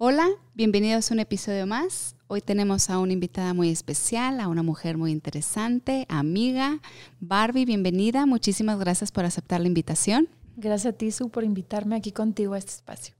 Hola, bienvenidos a un episodio más. Hoy tenemos a una invitada muy especial, a una mujer muy interesante, amiga. Barbie, bienvenida. Muchísimas gracias por aceptar la invitación. Gracias a ti, Su, por invitarme aquí contigo a este espacio.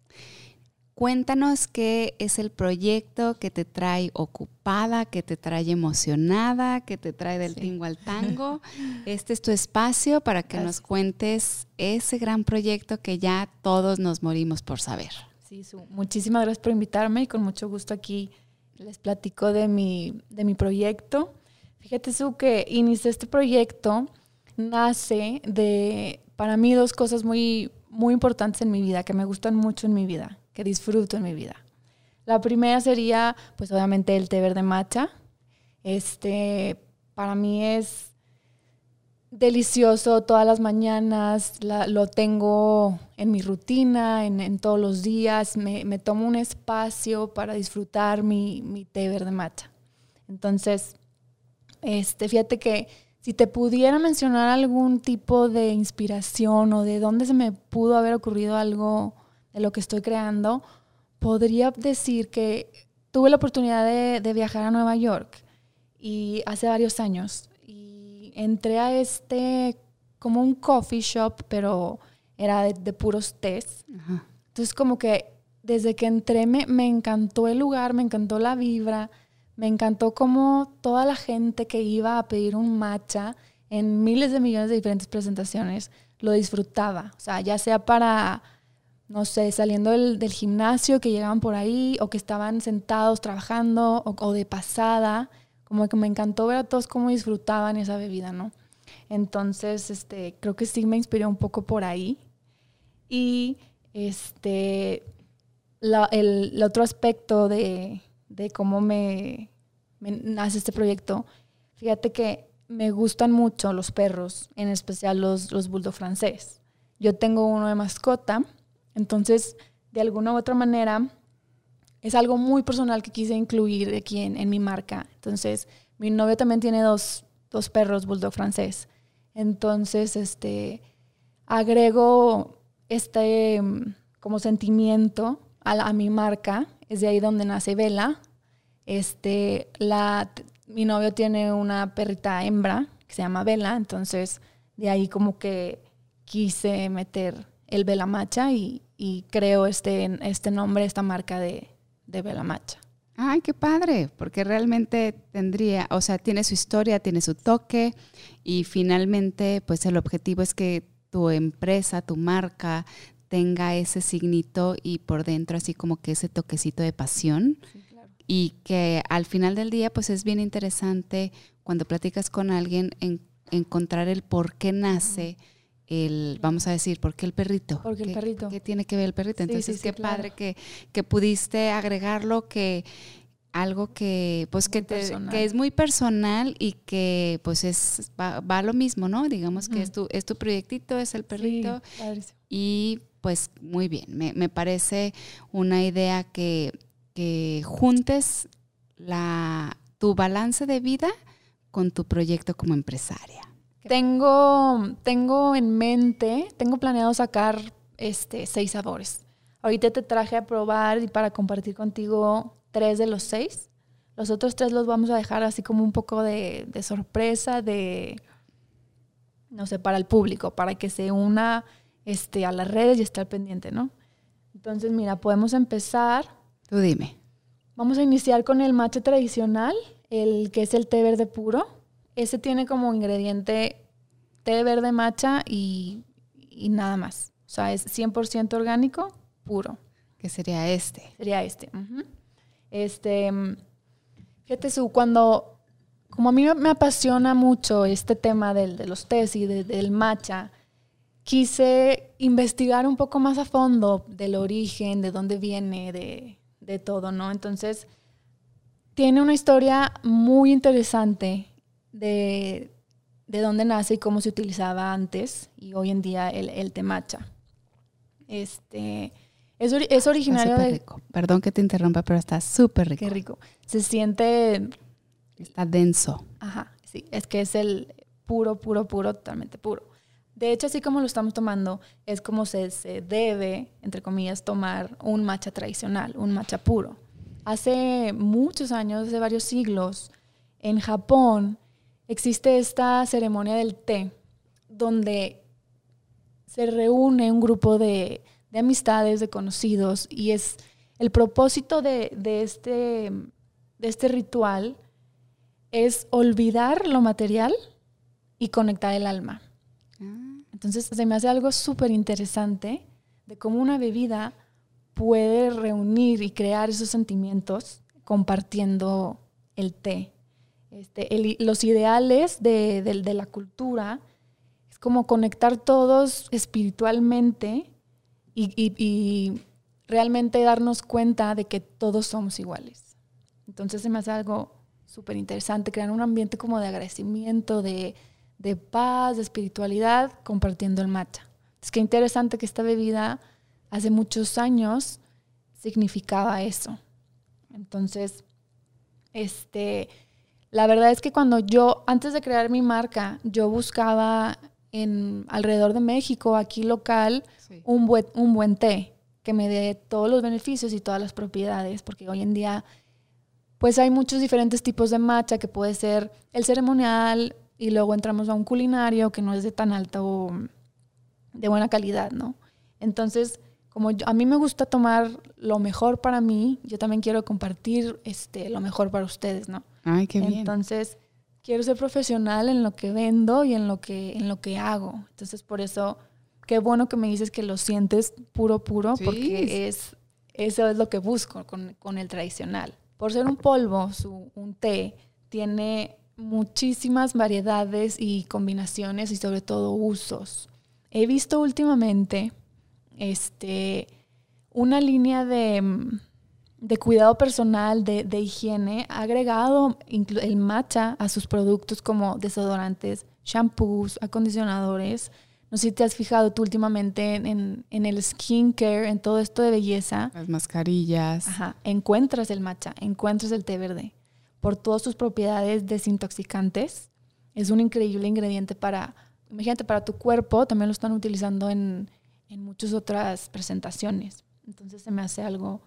Cuéntanos qué es el proyecto que te trae ocupada, que te trae emocionada, que te trae del tingo al tango. Este es tu espacio para que nos cuentes ese gran proyecto que ya todos nos morimos por saber. Sí, muchísimas gracias por invitarme y con mucho gusto aquí les platico de mi, de mi proyecto. Fíjate, Su, que inicié este proyecto, nace de, para mí, dos cosas muy, muy importantes en mi vida, que me gustan mucho en mi vida, que disfruto en mi vida. La primera sería, pues obviamente, el té verde matcha. Este, para mí es delicioso todas las mañanas, lo tengo en mi rutina, en, todos los días, me, tomo un espacio para disfrutar mi, mi, té verde matcha. Entonces, este, fíjate que si te pudiera mencionar algún tipo de inspiración o de dónde se me pudo haber ocurrido algo de lo que estoy creando, podría decir que tuve la oportunidad de, de viajar a Nueva York y hace varios años entré a este, como un coffee shop, pero era de, puros tés. Entonces como que desde que entré me, me, encantó el lugar, me encantó la vibra, me encantó como toda la gente que iba a pedir un matcha en miles de millones de diferentes presentaciones lo disfrutaba. O sea, ya sea para, no sé, saliendo del, gimnasio que llegaban por ahí o que estaban sentados trabajando o, o de pasada como que me encantó ver a todos cómo disfrutaban esa bebida, ¿no? Entonces, este, creo que sí me inspiró un poco por ahí. Y este, el, otro aspecto de, cómo me, nace este proyecto, fíjate que me gustan mucho los perros, en especial los, los bulldog francés. Yo tengo uno de mascota, entonces, de alguna u otra manera, es algo muy personal que quise incluir aquí en, mi marca. Entonces, mi novio también tiene dos, perros bulldog francés. Entonces, este, agrego este mm, como sentimiento a, mi marca. Es de ahí donde nace Vela. Este, la, mi novio tiene una perrita hembra que se llama Vela. Entonces, de ahí como que quise meter el Vela Macha y, y creo este, este nombre, esta marca de, de Belamacha. Ay, qué padre, porque realmente tendría, o sea, tiene su historia, tiene su toque y finalmente, pues el objetivo es que tu empresa, tu marca tenga ese signito y por dentro así como que ese toquecito de pasión. Y que al final del día, pues es bien interesante cuando platicas con alguien en, encontrar el por qué nace el, vamos a decir, ¿por qué el perrito? Porque el perrito. ¿Qué tiene que ver el perrito? Entonces, qué padre que, que pudiste agregarlo, que algo que pues que, te, que, es muy personal y que pues es va, va lo mismo, ¿no? Digamos que es tu, es tu proyectito, es el perrito. y pues muy bien, me, me parece una idea que, que juntes la, tu balance de vida con tu proyecto como empresaria. Tengo, tengo en mente, tengo planeado sacar este, seis sabores. Ahorita te traje a probar y para compartir contigo tres de los seis. Los otros tres los vamos a dejar así como un poco de, de sorpresa, de, no sé, para el público, para que se una este, a las redes y esté al pendiente, ¿no? Entonces, mira, podemos empezar. Tú dime. Vamos a iniciar con el mate tradicional, el que es el té verde puro. Ese tiene como ingrediente té verde matcha y, nada más. O sea, es 100% orgánico, puro. ¿Qué sería este? Sería este. Este, fíjate, su, cuando, como a mí me apasiona mucho este tema del, de los tés y del matcha, quise investigar un poco más a fondo del origen, de dónde viene, de, de todo, ¿no? Entonces, tiene una historia muy interesante de, de dónde nace y cómo se utilizaba antes y hoy en día el, el temacha. Este, es, es originario de... Rico. Perdón que te interrumpa, pero está súper rico. Qué rico. Se siente... Está denso. Ajá, sí. Es que es el puro, puro, puro, totalmente puro. De hecho, así como lo estamos tomando, es como se, se debe, entre comillas, tomar un matcha tradicional, un matcha puro. Hace muchos años, hace varios siglos, en Japón existe esta ceremonia del té, donde se reúne un grupo de, de amistades, de conocidos, y es el propósito de, de, este, de este ritual es olvidar lo material y conectar el alma. Ah. Entonces se me hace algo súper interesante de cómo una bebida puede reunir y crear esos sentimientos compartiendo el té. Este, los ideales de, de, la cultura es como conectar todos espiritualmente y, y, realmente darnos cuenta de que todos somos iguales. Entonces se me hace algo súper interesante, crear un ambiente como de agradecimiento, de, de paz, de espiritualidad, compartiendo el matcha. Es que interesante que esta bebida hace muchos años significaba eso. Entonces, este, la verdad es que cuando yo, antes de crear mi marca, yo buscaba en alrededor de México, aquí local, un, buen, un buen té que me dé todos los beneficios y todas las propiedades, porque hoy en día, pues hay muchos diferentes tipos de matcha, que puede ser el ceremonial, y luego entramos a un culinario que no es de tan alto, de buena calidad, ¿no? Entonces, como a mí me gusta tomar lo mejor para mí, yo también quiero compartir este, lo mejor para ustedes, ¿no? Ay, qué bien. Entonces, quiero ser profesional en lo que vendo y en lo que, en lo que hago. Entonces, por eso, qué bueno que me dices que lo sientes puro, puro, porque es, eso es lo que busco con, con el tradicional. Por ser un polvo, su, un té, tiene muchísimas variedades y combinaciones y sobre todo usos. He visto últimamente este, una línea de, de cuidado personal, de, de, higiene, ha agregado el matcha a sus productos como desodorantes, shampoos, acondicionadores. No sé si te has fijado tú últimamente en, en el skincare, en todo esto de belleza. Las mascarillas. Ajá, encuentras el matcha, encuentras el té verde por todas sus propiedades desintoxicantes. Es un increíble ingrediente para, imagínate, para tu cuerpo, también lo están utilizando en, en muchas otras presentaciones. Entonces se me hace algo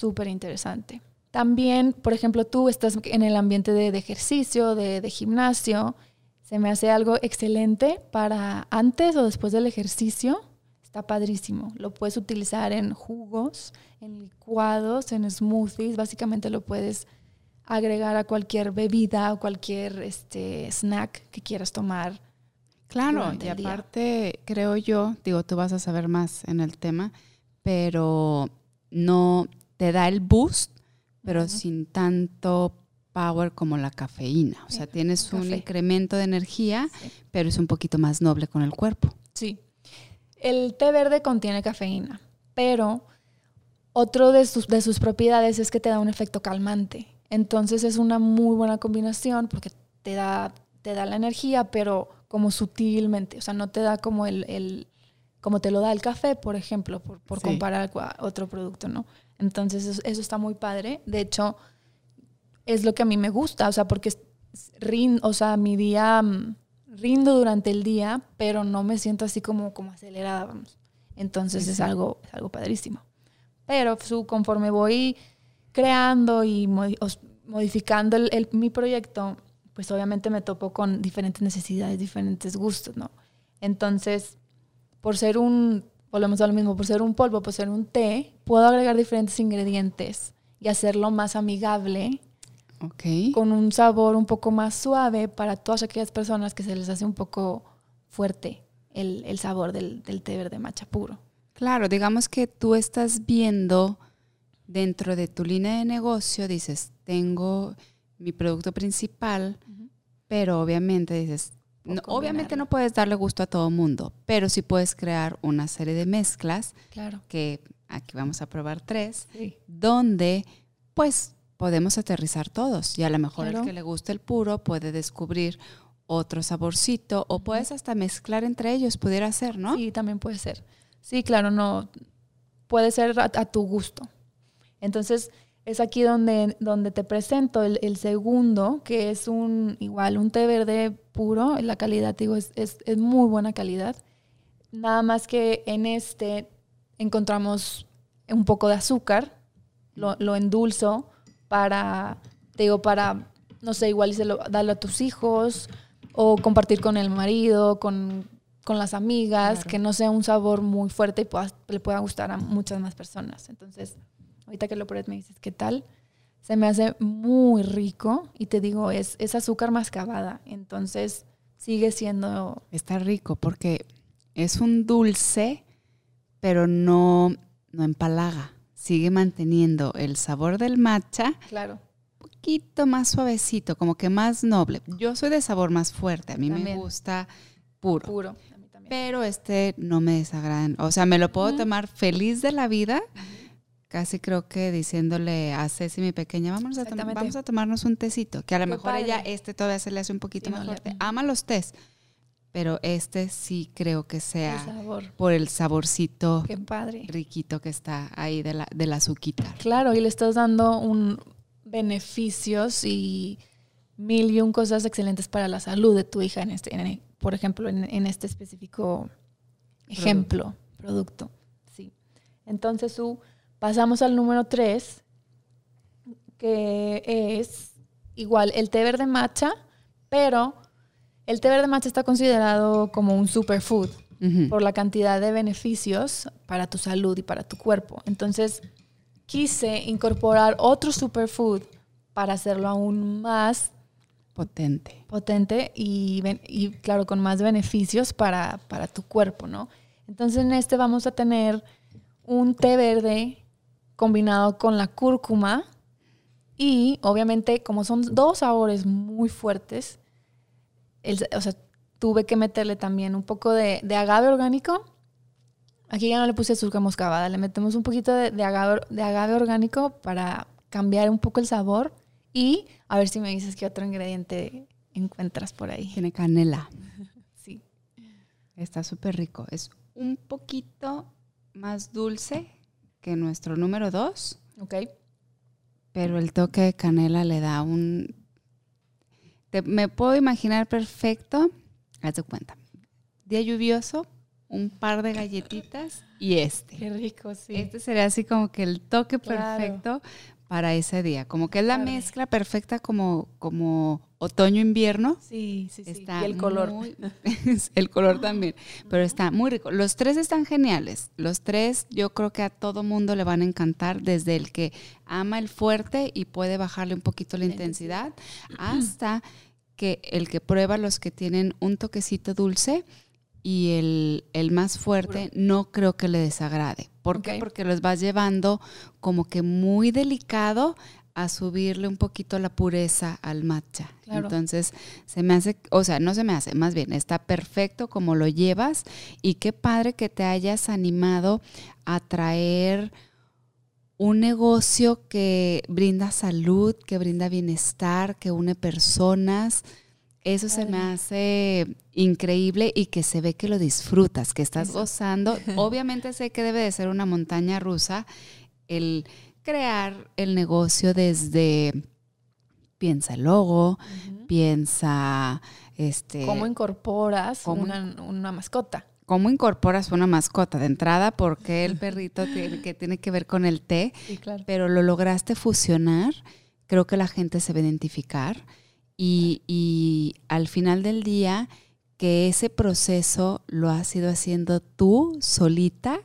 súper interesante. También, por ejemplo, tú estás en el ambiente de, ejercicio, de, de, gimnasio, se me hace algo excelente para antes o después del ejercicio. Está padrísimo. Lo puedes utilizar en jugos, en licuados, en smoothies. Básicamente lo puedes agregar a cualquier bebida o cualquier este, snack que quieras tomar. Claro, y aparte creo yo, digo, tú vas a saber más en el tema, pero no te da el boost, pero sin tanto power como la cafeína. O sea, tienes un incremento de energía, pero es un poquito más noble con el cuerpo. Sí. El té verde contiene cafeína, pero otro de sus, de sus propiedades es que te da un efecto calmante. Entonces es una muy buena combinación porque te da, te da la energía, pero como sutilmente, o sea, no te da como el, como te lo da el café, por ejemplo, por, por comparar a otro producto, ¿no? Entonces eso, está muy padre. De hecho, es lo que a mí me gusta, o sea, porque rindo, o sea, mi día mm, rindo durante el día, pero no me siento así como, como acelerada, vamos. Entonces es algo, es algo padrísimo. Pero su, conforme voy creando y modificando el, mi proyecto, pues obviamente me topo con diferentes necesidades, diferentes gustos, ¿no? Entonces, por ser un, volvemos a lo mismo, por ser un polvo, por ser un té, puedo agregar diferentes ingredientes y hacerlo más amigable, okay. con un sabor un poco más suave para todas aquellas personas que se les hace un poco fuerte el, el sabor del, del té verde macha puro. Claro, digamos que tú estás viendo dentro de tu línea de negocio dices, tengo mi producto principal, pero obviamente dices, obviamente no puedes darle gusto a todo mundo, pero sí puedes crear una serie de mezclas, claro. que aquí vamos a probar tres, donde pues podemos aterrizar todos y a lo mejor el que le guste el puro puede descubrir otro saborcito o puedes hasta mezclar entre ellos, pudiera ser, ¿no? Sí, también puede ser. Sí, claro, no puede ser a tu gusto. Entonces, es aquí donde, donde te presento el, segundo, que es un igual un té verde puro. La calidad, digo, es, es, es, muy buena calidad. Nada más que en este encontramos un poco de azúcar, lo, lo endulzo para, digo, para, no sé, igual darlo a tus hijos o compartir con el marido, con, con las amigas, que no sea un sabor muy fuerte y le pueda gustar a muchas más personas. Entonces, ahorita que lo pruebes me dices, ¿qué tal? Se me hace muy rico y te digo, es, es azúcar mascabada, entonces sigue siendo... Está rico porque es un dulce, pero no, no empalaga. Sigue manteniendo el sabor del matcha. Claro. Un poquito más suavecito, como que más noble. Yo soy de sabor más fuerte, a mí me gusta puro. Puro. Pero este no me desagrada. O sea, me lo puedo tomar feliz de la vida casi creo que diciéndole a Ceci, mi pequeña, vamos a, vamos a tomarnos un tecito, que a lo mejor ella este todavía se le hace un poquito más fuerte. Ama los tés, pero este sí creo que sea por el saborcito riquito que está ahí de la, de la azuquita. Claro, y le estás dando un beneficios y mil y un cosas excelentes para la salud de tu hija, en este, por ejemplo, en, este específico ejemplo, producto. Sí. Entonces, su Pasamos al número 3, que es igual el té verde matcha, pero el té verde matcha está considerado como un superfood por la cantidad de beneficios para tu salud y para tu cuerpo. Entonces, quise incorporar otro superfood para hacerlo aún más potente. Potente y, y claro, con más beneficios para, para tu cuerpo, ¿no? Entonces, en este vamos a tener un té verde combinado con la cúrcuma y obviamente como son dos sabores muy fuertes, o sea, tuve que meterle también un poco de, agave orgánico. Aquí ya no le puse azúcar moscavada, le metemos un poquito de, de, agave, de agave orgánico para cambiar un poco el sabor y a ver si me dices qué otro ingrediente encuentras por ahí. Tiene canela. sí. Está súper rico. Es un poquito más dulce que nuestro número dos. Ok. Pero el toque de canela le da un... me puedo imaginar perfecto, haz de cuenta, día lluvioso, un par de galletitas y este. Qué rico, sí. Este sería así como que el toque perfecto para ese día. Como que es la mezcla perfecta como, como otoño-invierno. Sí, sí, sí. y el color. el color también. Pero está muy rico. Los tres están geniales. Los tres yo creo que a todo mundo le van a encantar, desde el que ama el fuerte y puede bajarle un poquito la intensidad, hasta que el que prueba los que tienen un toquecito dulce y el, el más fuerte no creo que le desagrade. ¿Por qué? Porque los vas llevando como que muy delicado a subirle un poquito la pureza al matcha. Entonces, se me hace, o sea, no se me hace, más bien, está perfecto como lo llevas y qué padre que te hayas animado a traer un negocio que brinda salud, que brinda bienestar, que une personas eso se me hace increíble y que se ve que lo disfrutas, que estás gozando. Obviamente sé que debe de ser una montaña rusa el crear el negocio desde piensa el logo, piensa este cómo incorporas una, mascota. ¿Cómo incorporas una mascota? De entrada, porque el perrito tiene, que tiene que ver con el té, pero lo lograste fusionar. Creo que la gente se va a identificar y, al final del día, que ese proceso lo has ido haciendo tú solita,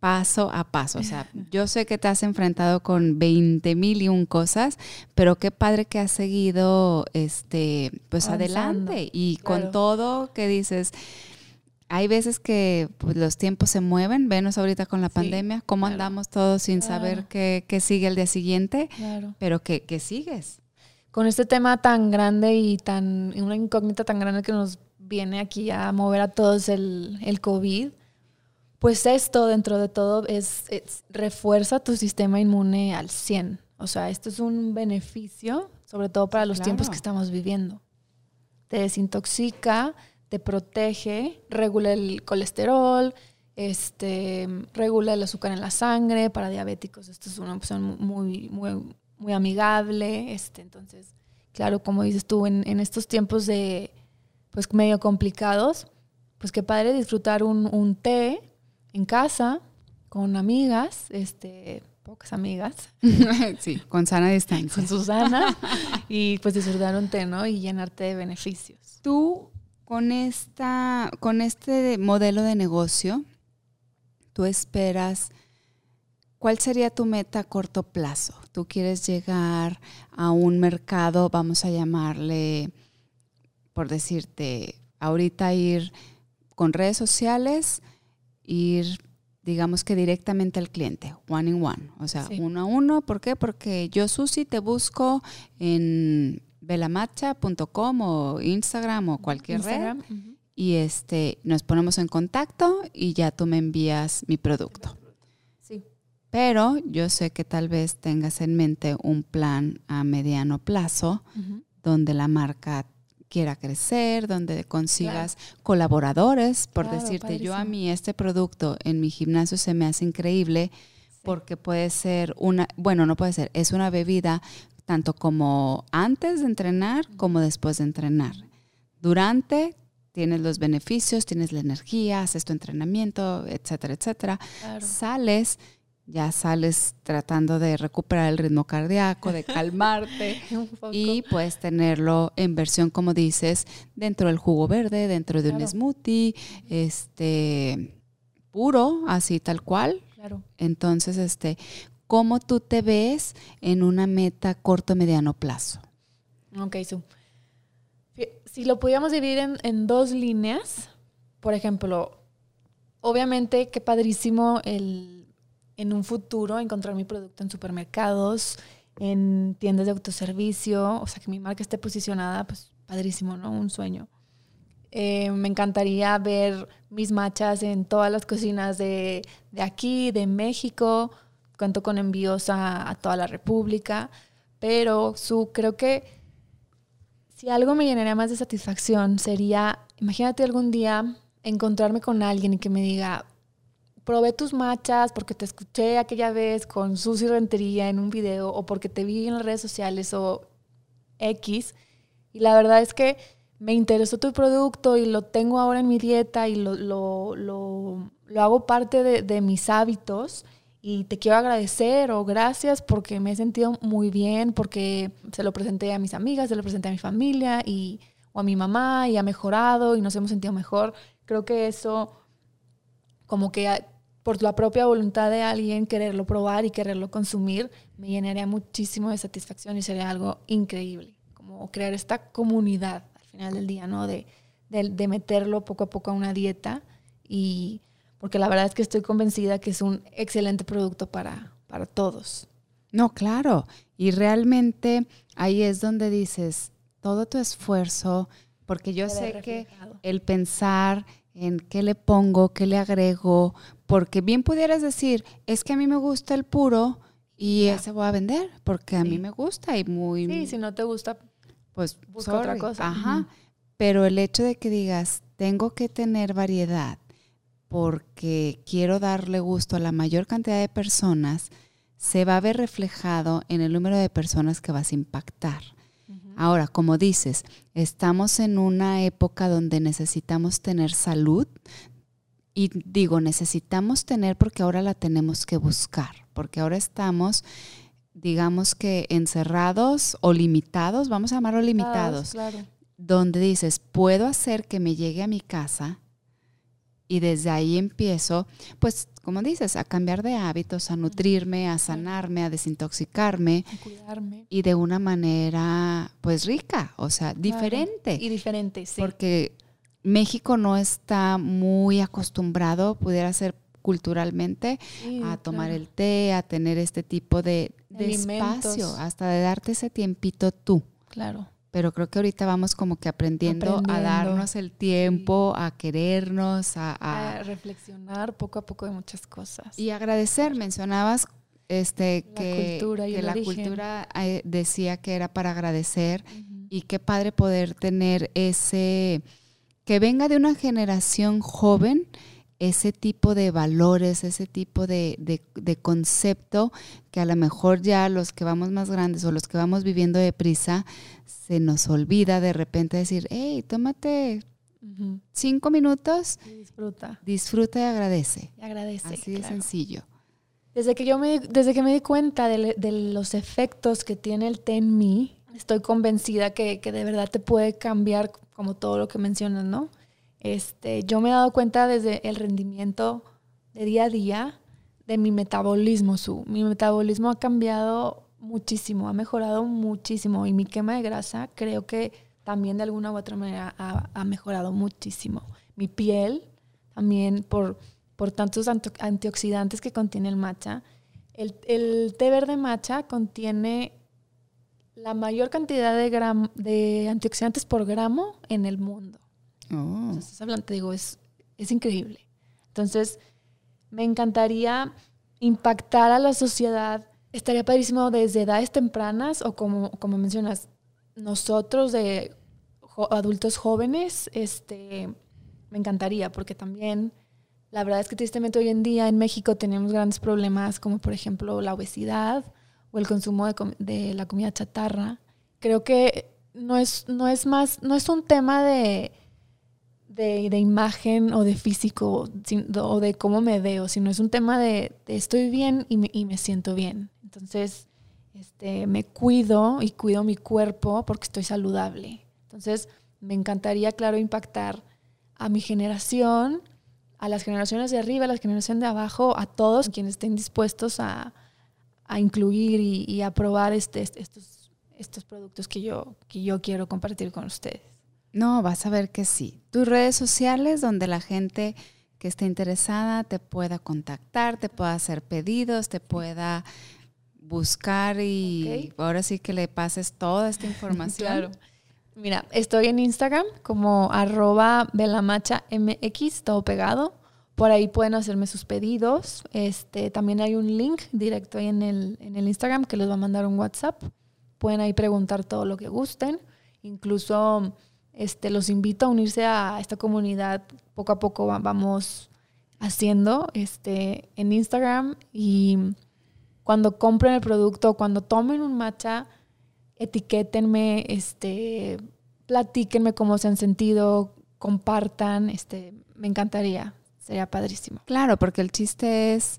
paso a paso. O sea, yo sé que te has enfrentado con 20 mil y un cosas, pero qué padre que has seguido este, pues adelante y con todo que dices. Hay veces que pues, los tiempos se mueven, venos ahorita con la pandemia, cómo andamos todos sin saber qué, sigue el día siguiente, pero que, que sigues con este tema tan grande y tan una incógnita tan grande que nos viene aquí a mover a todos el, el COVID, pues esto dentro de todo es, refuerza tu sistema inmune al 100. O sea, esto es un beneficio, sobre todo para los tiempos que estamos viviendo. Te desintoxica, te protege, regula el colesterol, este, regula el azúcar en la sangre, para diabéticos esto es una opción muy, muy, muy amigable, este, entonces, claro, como dices tú, en, en estos tiempos de, pues medio complicados, pues qué padre disfrutar un, un té en casa con amigas, este, pocas amigas. sí, con sana distancia. Con Susana. y pues disfrutar un té, ¿no? Y llenarte de beneficios. Tú, con, esta, con este modelo de negocio, tú esperas, ¿cuál sería tu meta a corto plazo? Tú quieres llegar a un mercado, vamos a llamarle, por decirte, ahorita ir con redes sociales, ir digamos que directamente al cliente, one in one, o sea, uno a uno. ¿Por qué? Porque yo, Susi, te busco en velamacha.com o Instagram o cualquier red y este, nos ponemos en contacto y ya tú me envías mi producto. Pero yo sé que tal vez tengas en mente un plan a mediano plazo donde la marca quiera crecer, donde consigas colaboradores, por decirte, yo a mí este producto en mi gimnasio se me hace increíble porque puede ser una, bueno, no puede ser, es una bebida tanto como antes de entrenar como después de entrenar. Durante tienes los beneficios, tienes la energía, haces tu entrenamiento, etcétera, etcétera. Sales ya sales tratando de recuperar el ritmo cardíaco, de calmarte y puedes tenerlo en versión, como dices, dentro del jugo verde, dentro de un smoothie, este puro, así tal cual. Claro. Entonces, este, ¿cómo tú te ves en una meta corto mediano plazo? Ok, so, si lo pudiéramos dividir en, en dos líneas, por ejemplo, obviamente qué padrísimo el en un futuro encontrar mi producto en supermercados, en tiendas de autoservicio, o sea, que mi marca esté posicionada, pues padrísimo, ¿no? Un sueño. Eh, me encantaría ver mis machas en todas las cocinas de, de aquí, de México. Cuento con envíos a, toda la República. Pero su, creo que si algo me llenaría más de satisfacción sería, imagínate algún día encontrarme con alguien que me diga, probé tus machas porque te escuché aquella vez con Susi Rentería en un video o porque te vi en las redes sociales o X. Y la verdad es que me interesó tu producto y lo tengo ahora en mi dieta y lo, lo, lo, lo hago parte de, de, mis hábitos. Y te quiero agradecer o gracias porque me he sentido muy bien, porque se lo presenté a mis amigas, se lo presenté a mi familia y, o a mi mamá y ha mejorado y nos hemos sentido mejor. Creo que eso como que por la propia voluntad de alguien quererlo probar y quererlo consumir, me llenaría muchísimo de satisfacción y sería algo increíble, como crear esta comunidad al final del día, ¿no? De, de, meterlo poco a poco a una dieta y porque la verdad es que estoy convencida que es un excelente producto para, para todos. No, claro, y realmente ahí es donde dices, todo tu esfuerzo, porque yo sé que el pensar en qué le pongo, qué le agrego, porque bien pudieras decir, es que a mí me gusta el puro y ese voy a vender, porque a mí me gusta y muy... Sí, si no te gusta, pues busca otra cosa. Ajá, pero el hecho de que digas, tengo que tener variedad porque quiero darle gusto a la mayor cantidad de personas, se va a ver reflejado en el número de personas que vas a impactar. Ahora, como dices, estamos en una época donde necesitamos tener salud, y digo, necesitamos tener porque ahora la tenemos que buscar, porque ahora estamos, digamos que encerrados o limitados, vamos a llamarlo limitados, donde dices, puedo hacer que me llegue a mi casa y desde ahí empiezo, pues, como dices, a cambiar de hábitos, a nutrirme, a sanarme, a desintoxicarme. A cuidarme. Y de una manera, pues, rica, o sea, diferente. Y diferente, sí. Porque México no está muy acostumbrado, pudiera ser culturalmente, a tomar el té, a tener este tipo de, espacio, hasta de darte ese tiempito tú. Claro. Pero creo que ahorita vamos como que aprendiendo, a darnos el tiempo, a querernos, a, reflexionar poco a poco de muchas cosas. Y agradecer, mencionabas este que, la cultura eh, decía que era para agradecer y qué padre poder tener ese que venga de una generación joven ese tipo de valores, ese tipo de, de, concepto que a lo mejor ya los que vamos más grandes o los que vamos viviendo deprisa, se nos olvida de repente decir, hey, tómate cinco minutos. disfruta. Disfruta y agradece. Y agradece. Así de sencillo. Desde que yo me, desde que me di cuenta de, de, los efectos que tiene el té en mí, estoy convencida que, que, de verdad te puede cambiar como todo lo que mencionas, ¿no? Este, yo me he dado cuenta desde el rendimiento de día a día de mi metabolismo. Su, mi metabolismo ha cambiado muchísimo, ha mejorado muchísimo y mi quema de grasa creo que también de alguna u otra manera ha, mejorado muchísimo. Mi piel también por, por tantos antioxidantes que contiene el matcha. El, té verde matcha contiene la mayor cantidad de, de antioxidantes por gramo en el mundo. Oh. Hablando, te digo, es, es increíble. Entonces, me encantaría impactar a la sociedad. Estaría padrísimo desde edades tempranas o como, como mencionas, nosotros de adultos jóvenes, este, me encantaría porque también la verdad es que tristemente hoy en día en México tenemos grandes problemas como por ejemplo la obesidad o el consumo de, de la comida chatarra. Creo que no es, no es más, no es un tema de de, imagen o de físico o de cómo me veo, sino es un tema de, estoy bien y me, y me, siento bien. Entonces, este, me cuido y cuido mi cuerpo porque estoy saludable. Entonces, me encantaría, claro, impactar a mi generación, a las generaciones de arriba, a la generación de abajo, a todos quienes estén dispuestos a, a incluir y, y, a probar este, estos, estos productos que yo, que yo quiero compartir con ustedes. No, vas a ver que sí. Tus redes sociales donde la gente que esté interesada te pueda contactar, te pueda hacer pedidos, te pueda buscar y ahora sí que le pases toda esta información. claro. Mira, estoy en Instagram como arroba mx, todo pegado. Por ahí pueden hacerme sus pedidos. Este, también hay un link directo ahí en el, en el Instagram que les va a mandar un WhatsApp. Pueden ahí preguntar todo lo que gusten. Incluso este, los invito a unirse a esta comunidad. Poco a poco vamos haciendo este, en Instagram y cuando compren el producto, cuando tomen un matcha, etiquétenme, este, platíquenme cómo se han sentido, compartan, este, me encantaría, sería padrísimo. Claro, porque el chiste es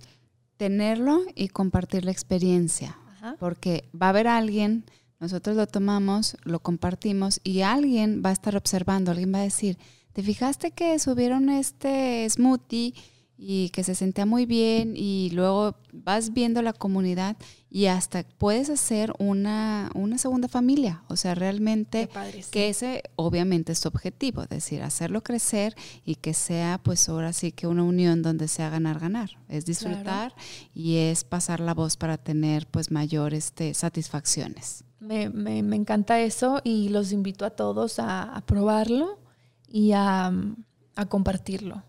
tenerlo y compartir la experiencia, porque va a haber alguien nosotros lo tomamos, lo compartimos y alguien va a estar observando, alguien va a decir, ¿te fijaste que subieron este smoothie y que se sentía muy bien y luego vas viendo la comunidad y hasta puedes hacer una, una segunda familia. O sea, realmente que ese obviamente es tu objetivo, es decir, hacerlo crecer y que sea pues ahora sí que una unión donde sea ganar, ganar. Es disfrutar y es pasar la voz para tener pues mayores este, satisfacciones. Me, me, me, encanta eso y los invito a todos a, probarlo y a, a, compartirlo.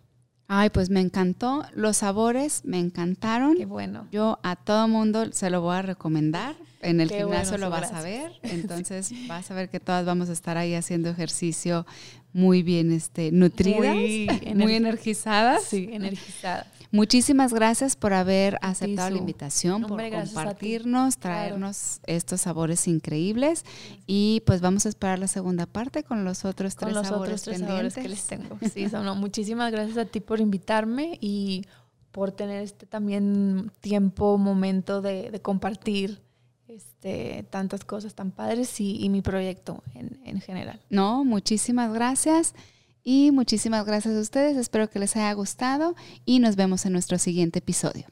Ay, pues me encantó. Los sabores me encantaron. Qué bueno. Yo a todo mundo se lo voy a recomendar. En el gimnasio lo vas a ver. Entonces vas a ver que todas vamos a estar ahí haciendo ejercicio muy bien este, nutridas, muy, muy energizadas. Sí, energizadas. Muchísimas gracias por haber aceptado la invitación, por compartirnos, traernos estos sabores increíbles y pues vamos a esperar la segunda parte con los otros tres, los sabores, otros tres sabores que les tengo. Sí, muchísimas gracias a ti por invitarme y por tener este también tiempo, momento de, compartir este, tantas cosas tan padres y, mi proyecto en, en general. No, muchísimas gracias. Y muchísimas gracias a ustedes, espero que les haya gustado y nos vemos en nuestro siguiente episodio.